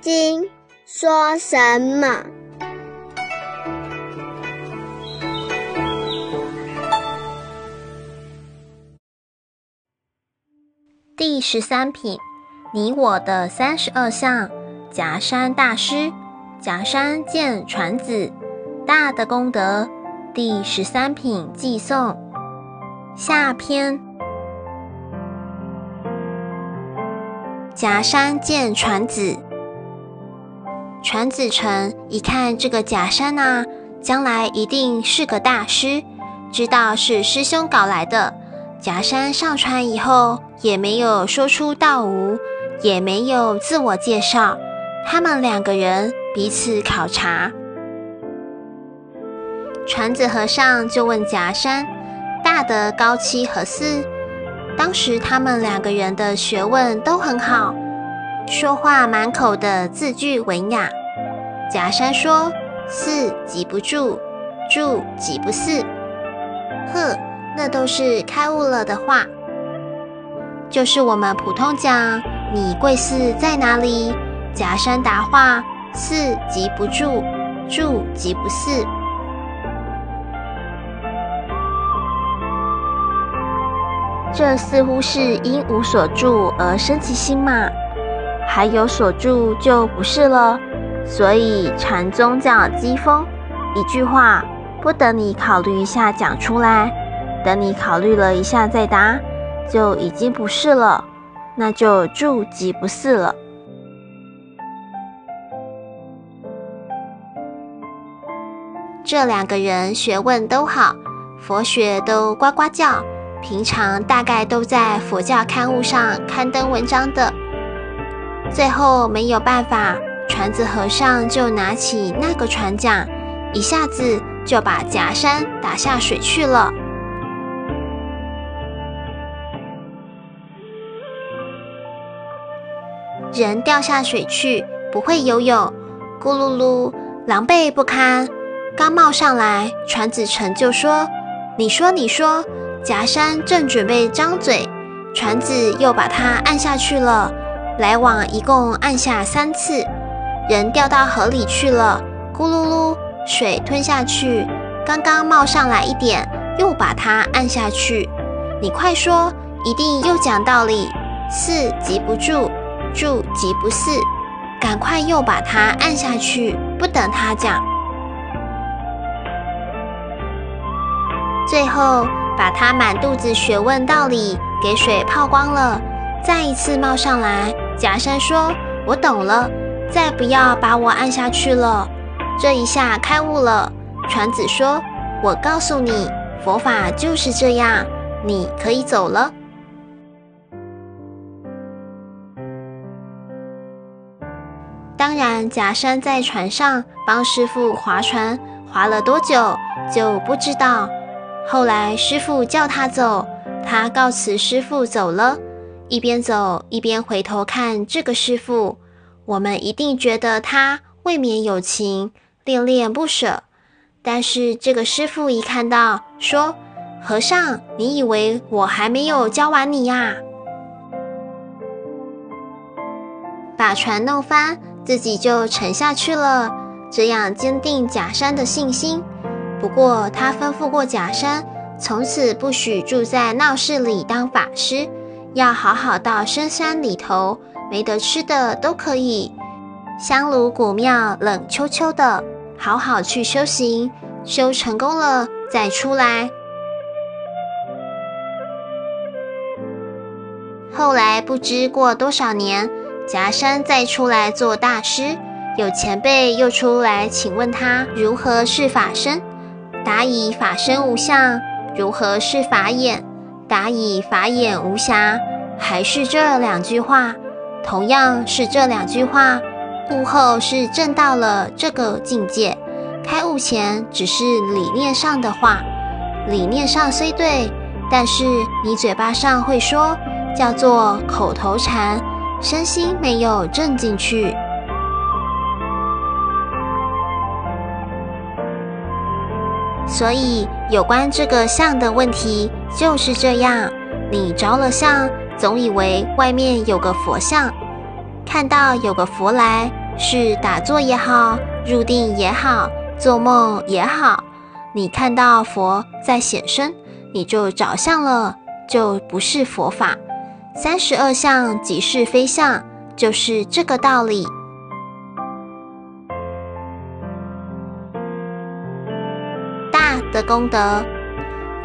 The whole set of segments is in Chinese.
经说什么？第十三品，你我的三十二相。夹山大师，夹山见传子，大的功德。第十三品寄送下篇。夹山见传子，传子成一看这个夹山呐，将来一定是个大师，知道是师兄搞来的。夹山上船以后，也没有说出道无，也没有自我介绍。他们两个人彼此考察，传子和尚就问夹山：“大的高七和四？”当时他们两个人的学问都很好，说话满口的字句文雅。假山说：“四即不住，住即不四。”呵。那都是开悟了的话，就是我们普通讲“你贵寺在哪里？”假山答话：“寺即不住，住即不寺。”这似乎是因无所住而生其心嘛？还有所住就不是了。所以禅宗叫机锋，一句话不等你考虑一下讲出来。等你考虑了一下再答，就已经不是了，那就住即不是了。这两个人学问都好，佛学都呱呱叫，平常大概都在佛教刊物上刊登文章的。最后没有办法，船子和尚就拿起那个船桨，一下子就把夹山打下水去了。人掉下水去，不会游泳，咕噜噜，狼狈不堪。刚冒上来，船子成就说：“你说，你说。”夹山正准备张嘴，船子又把它按下去了。来往一共按下三次，人掉到河里去了，咕噜噜，水吞下去。刚刚冒上来一点，又把它按下去。你快说，一定又讲道理，四急不住。住急不是，赶快又把它按下去，不等他讲。最后把他满肚子学问道理给水泡光了，再一次冒上来。假山说：“我懂了，再不要把我按下去了。”这一下开悟了。船子说：“我告诉你，佛法就是这样，你可以走了。”当然，假山在船上帮师傅划船，划了多久就不知道。后来师傅叫他走，他告辞师傅走了，一边走一边回头看这个师傅。我们一定觉得他未免有情，恋恋不舍。但是这个师傅一看到，说：“和尚，你以为我还没有教完你呀？”把船弄翻。自己就沉下去了，这样坚定假山的信心。不过他吩咐过假山，从此不许住在闹市里当法师，要好好到深山里头，没得吃的都可以，香炉古庙冷秋秋的，好好去修行，修成功了再出来。后来不知过多少年。夹山再出来做大师，有前辈又出来请问他如何是法身，答以法身无相；如何是法眼，答以法眼无暇。还是这两句话，同样是这两句话。悟后是证到了这个境界，开悟前只是理念上的话，理念上虽对，但是你嘴巴上会说，叫做口头禅。身心没有正进去，所以有关这个相的问题就是这样：你着了相，总以为外面有个佛像，看到有个佛来，是打坐也好，入定也好，做梦也好，你看到佛在显身，你就着相了，就不是佛法。三十二相即是非相，就是这个道理。大的功德，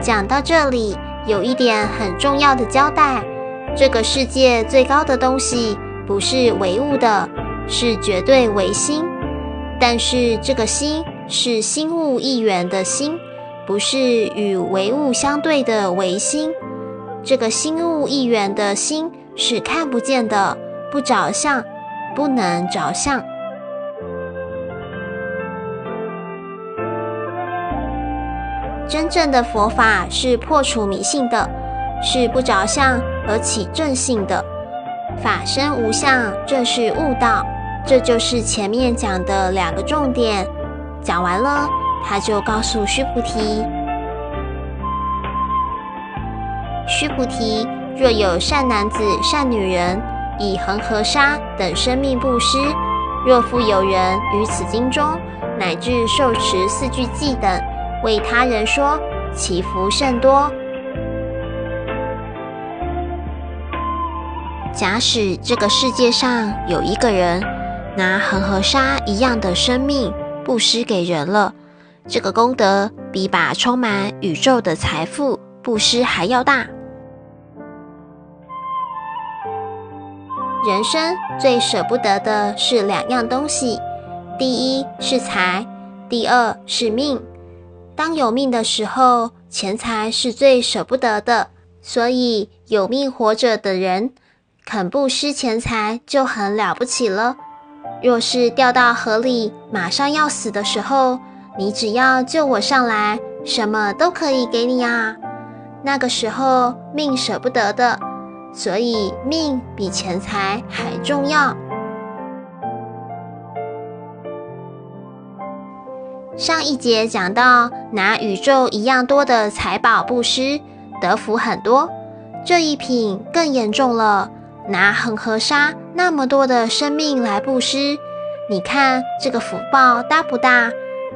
讲到这里，有一点很重要的交代：这个世界最高的东西，不是唯物的。是绝对唯心，但是这个心是心物一元的心，不是与唯物相对的唯心。这个心物一元的心是看不见的，不着相，不能着相。真正的佛法是破除迷信的，是不着相而起正性的。法身无相，正是悟道。这就是前面讲的两个重点，讲完了，他就告诉须菩提：须菩提，若有善男子、善女人，以恒河沙等生命布施；若复有人于此经中，乃至受持四句偈等，为他人说，其福甚多。假使这个世界上有一个人，拿恒河沙一样的生命布施给人了，这个功德比把充满宇宙的财富布施还要大。人生最舍不得的是两样东西，第一是财，第二是命。当有命的时候，钱财是最舍不得的，所以有命活着的人肯布施钱财就很了不起了。若是掉到河里，马上要死的时候，你只要救我上来，什么都可以给你啊。那个时候命舍不得的，所以命比钱财还重要。上一节讲到拿宇宙一样多的财宝布施，得福很多。这一品更严重了。拿恒河沙那么多的生命来布施，你看这个福报大不大？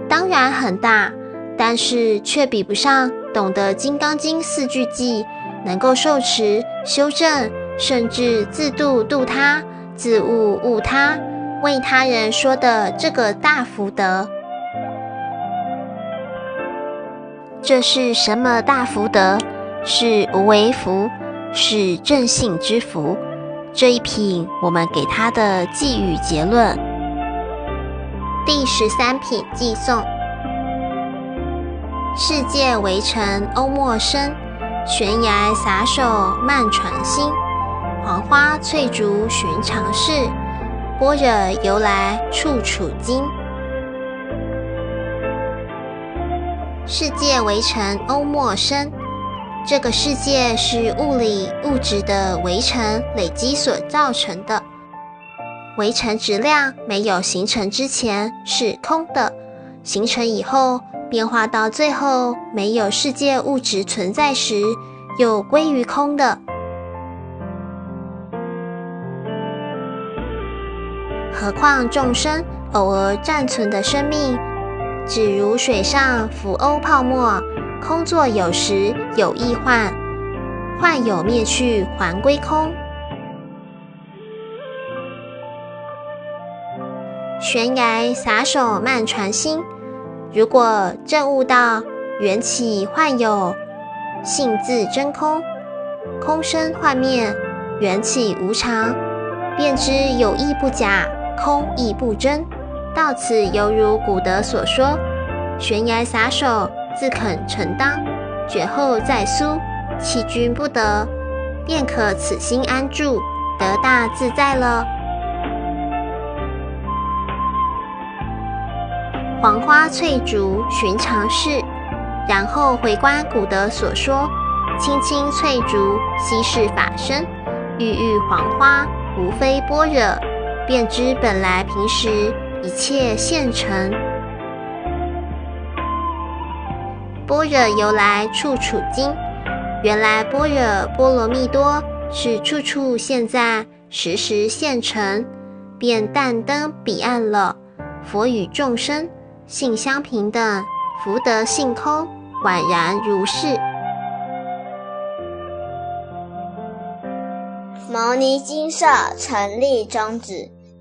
当然很大，但是却比不上懂得《金刚经》四句偈，能够受持、修正，甚至自度度他、自悟悟他，为他人说的这个大福德。这是什么大福德？是无为福，是正性之福。这一品，我们给他的寄语结论。第十三品寄颂：世界围城欧陌生，悬崖撒手慢传心，黄花翠竹寻常事，般若由来处处经。世界围城欧陌生。这个世界是物理物质的围城累积所造成的。围城质量没有形成之前是空的，形成以后变化到最后没有世界物质存在时，又归于空的。何况众生偶尔暂存的生命，只如水上浮欧泡沫。空作有时有异幻，幻有灭去还归空。悬崖撒手慢传心，如果证悟到缘起幻有，性自真空，空生幻灭，缘起无常，便知有亦不假，空亦不真。到此犹如古德所说：悬崖撒手。自肯承当，绝后再苏，弃君不得，便可此心安住，得大自在了。黄花翠竹寻常事，然后回观古德所说：青青翠竹稀世法身，郁郁黄花无非般若，便知本来平时一切现成。般若由来处处经，原来般若波罗蜜多是处处现在，时时现成。便但登彼岸了。佛与众生性相平等，福德性空，宛然如是。牟尼金舍成立宗旨，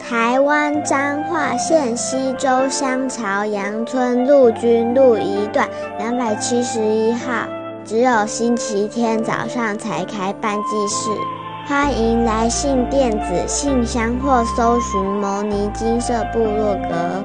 台湾彰化县西周乡朝阳村陆军路一段两百七十一号。只有星期天早上才开办祭事，欢迎来信电子信箱或搜寻“摩尼金色部落格”。